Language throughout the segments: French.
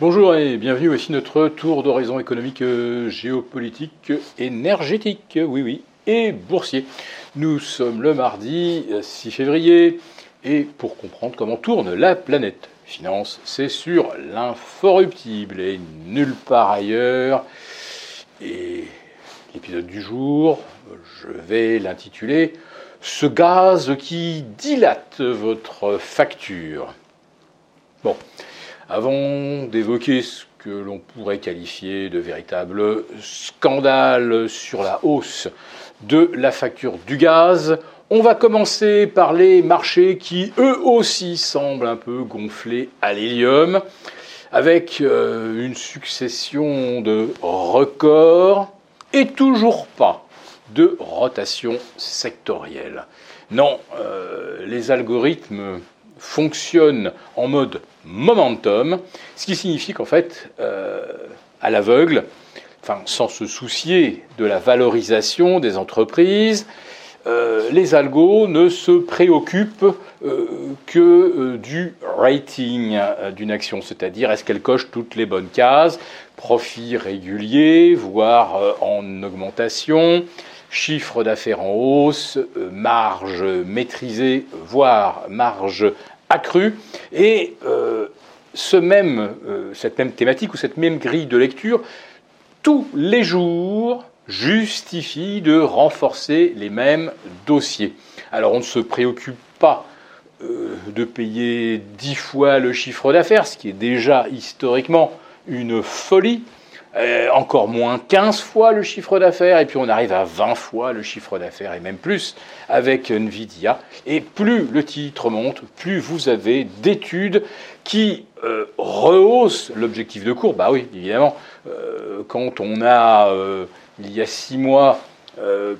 Bonjour et bienvenue, voici notre tour d'horizon économique, euh, géopolitique, énergétique, oui oui, et boursier. Nous sommes le mardi 6 février et pour comprendre comment tourne la planète finance, c'est sur l'inforruptible et nulle part ailleurs. Et l'épisode du jour, je vais l'intituler Ce gaz qui dilate votre facture. Bon, avant d'évoquer ce que l'on pourrait qualifier de véritable scandale sur la hausse de la facture du gaz, on va commencer par les marchés qui eux aussi semblent un peu gonflés à l'hélium, avec euh, une succession de records et toujours pas de rotation sectorielle. Non, euh, les algorithmes fonctionnent en mode momentum, ce qui signifie qu'en fait, euh, à l'aveugle, enfin, sans se soucier de la valorisation des entreprises, euh, les algos ne se préoccupent euh, que du rating d'une action, c'est-à-dire est-ce qu'elle coche toutes les bonnes cases, profit régulier, voire en augmentation, chiffre d'affaires en hausse, marge maîtrisée, voire marge accrue. Et euh, ce même, euh, cette même thématique ou cette même grille de lecture, tous les jours, justifie de renforcer les mêmes dossiers. Alors on ne se préoccupe pas euh, de payer dix fois le chiffre d'affaires, ce qui est déjà historiquement une folie. Euh, encore moins 15 fois le chiffre d'affaires, et puis on arrive à 20 fois le chiffre d'affaires, et même plus avec Nvidia. Et plus le titre monte, plus vous avez d'études qui euh, rehaussent l'objectif de cours. Bah oui, évidemment, euh, quand on a, il y a 6 mois,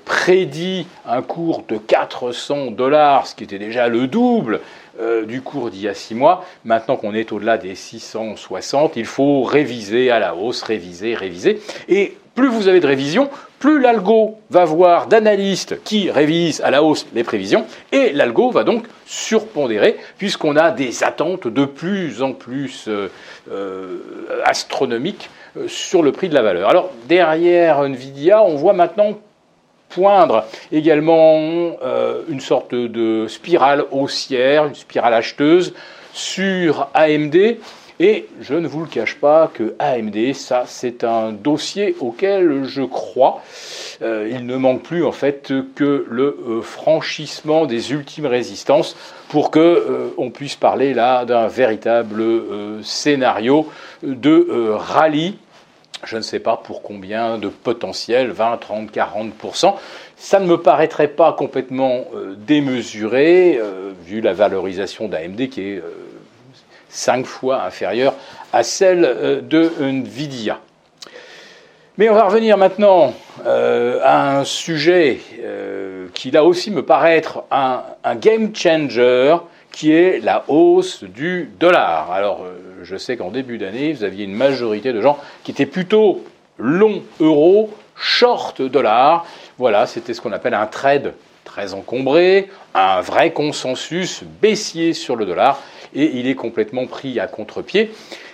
prédit un cours de 400 dollars, ce qui était déjà le double euh, du cours d'il y a six mois. Maintenant qu'on est au-delà des 660, il faut réviser à la hausse, réviser, réviser. Et plus vous avez de révisions, plus l'algo va voir d'analystes qui révisent à la hausse les prévisions, et l'algo va donc surpondérer, puisqu'on a des attentes de plus en plus euh, euh, astronomiques sur le prix de la valeur. Alors derrière Nvidia, on voit maintenant poindre également euh, une sorte de spirale haussière, une spirale acheteuse sur AMD. Et je ne vous le cache pas que AMD, ça, c'est un dossier auquel je crois. Euh, il ne manque plus en fait que le euh, franchissement des ultimes résistances pour que on puisse parler là d'un véritable scénario de rallye je ne sais pas pour combien de potentiel, 20, 30, 40%. Ça ne me paraîtrait pas complètement euh, démesuré, euh, vu la valorisation d'AMD qui est euh, 5 fois inférieure à celle de Nvidia. Mais on va revenir maintenant à un sujet qui là aussi me paraît être un game changer, qui est la hausse du dollar. Alors, je sais qu'en début d'année, vous aviez une majorité de gens qui étaient plutôt long euro, short dollar. Voilà, c'était ce qu'on appelle un trade très encombré, un vrai consensus baissier sur le dollar, et il est complètement pris à contre-pied.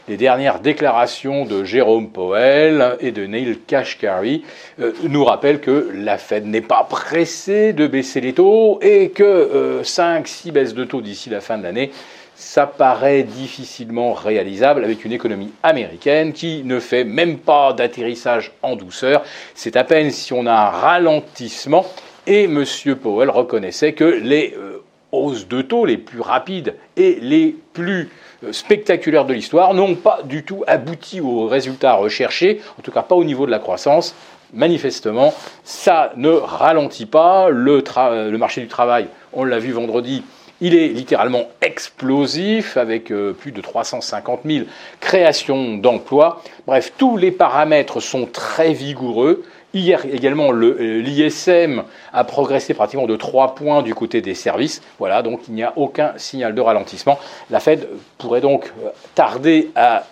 Les dernières déclarations de Jérôme Powell et de Neil Kashkari euh, nous rappellent que la Fed n'est pas pressée de baisser les taux et que 5-6 euh, baisses de taux d'ici la fin de l'année, ça paraît difficilement réalisable avec une économie américaine qui ne fait même pas d'atterrissage en douceur. C'est à peine si on a un ralentissement. Et M. Powell reconnaissait que les euh, hausses de taux les plus rapides et les plus spectaculaires de l'histoire n'ont pas du tout abouti aux résultats recherchés, en tout cas pas au niveau de la croissance. Manifestement, ça ne ralentit pas. Le, le marché du travail, on l'a vu vendredi, il est littéralement explosif avec euh, plus de 350 000 créations d'emplois. Bref, tous les paramètres sont très vigoureux. Hier également, euh, l'ISM a progressé pratiquement de 3 points du côté des services. Voilà, donc il n'y a aucun signal de ralentissement. La Fed pourrait donc euh, tarder à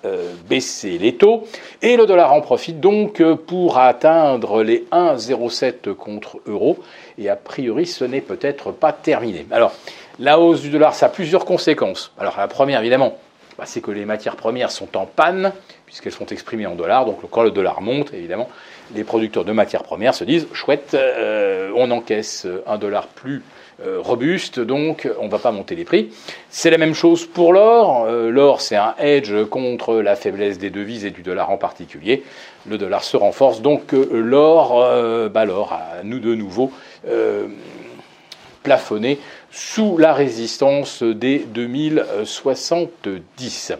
baisser les taux. Et le dollar en profite donc pour atteindre les 1,07 contre euro. Et a priori, ce n'est peut-être pas terminé. Alors, la hausse du dollar, ça a plusieurs conséquences. Alors la première, évidemment, bah, c'est que les matières premières sont en panne, puisqu'elles sont exprimées en dollars. Donc quand le dollar monte, évidemment, les producteurs de matières premières se disent, chouette, euh, on encaisse un dollar plus euh, robuste, donc on ne va pas monter les prix. C'est la même chose pour l'or. Euh, l'or, c'est un hedge contre la faiblesse des devises et du dollar en particulier. Le dollar se renforce, donc l'or, bah, l'or nous de nouveau plafonné sous la résistance des 2070.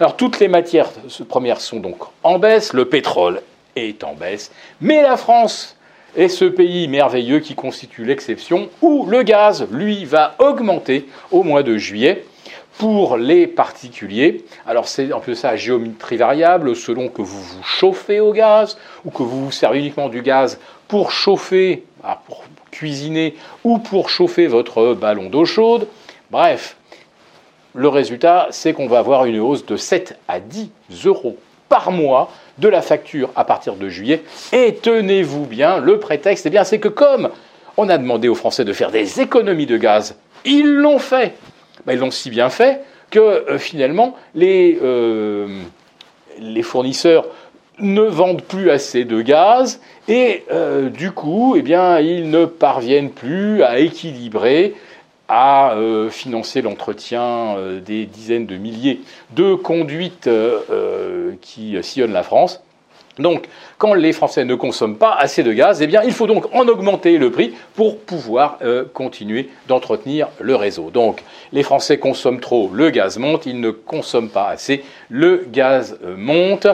Alors toutes les matières premières sont donc en baisse, le pétrole est en baisse, mais la France est ce pays merveilleux qui constitue l'exception où le gaz, lui, va augmenter au mois de juillet pour les particuliers. Alors c'est un peu ça géométrie variable selon que vous vous chauffez au gaz ou que vous vous servez uniquement du gaz pour chauffer, ah, cuisiner ou pour chauffer votre ballon d'eau chaude. Bref, le résultat, c'est qu'on va avoir une hausse de 7 à 10 euros par mois de la facture à partir de juillet. Et tenez-vous bien, le prétexte, eh bien, c'est que comme on a demandé aux Français de faire des économies de gaz, ils l'ont fait. Ils l'ont si bien fait que euh, finalement, les, euh, les fournisseurs ne vendent plus assez de gaz et euh, du coup, eh bien, ils ne parviennent plus à équilibrer, à euh, financer l'entretien euh, des dizaines de milliers de conduites qui sillonnent la France. Donc, quand les Français ne consomment pas assez de gaz, eh il faut donc en augmenter le prix pour pouvoir euh, continuer d'entretenir le réseau. Donc, les Français consomment trop, le gaz monte, ils ne consomment pas assez, le gaz euh, monte.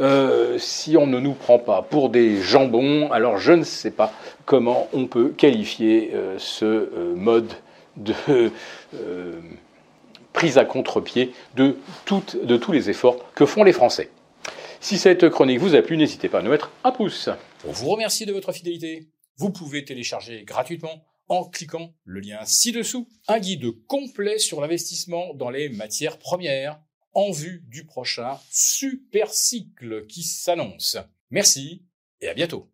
Euh, si on ne nous prend pas pour des jambons, alors je ne sais pas comment on peut qualifier ce mode de prise à contre-pied de tous les efforts que font les Français. Si cette chronique vous a plu, n'hésitez pas à nous mettre un pouce. Pour vous remercier de votre fidélité, vous pouvez télécharger gratuitement en cliquant le lien ci-dessous un guide complet sur l'investissement dans les matières premières en vue du prochain super cycle qui s'annonce. Merci et à bientôt.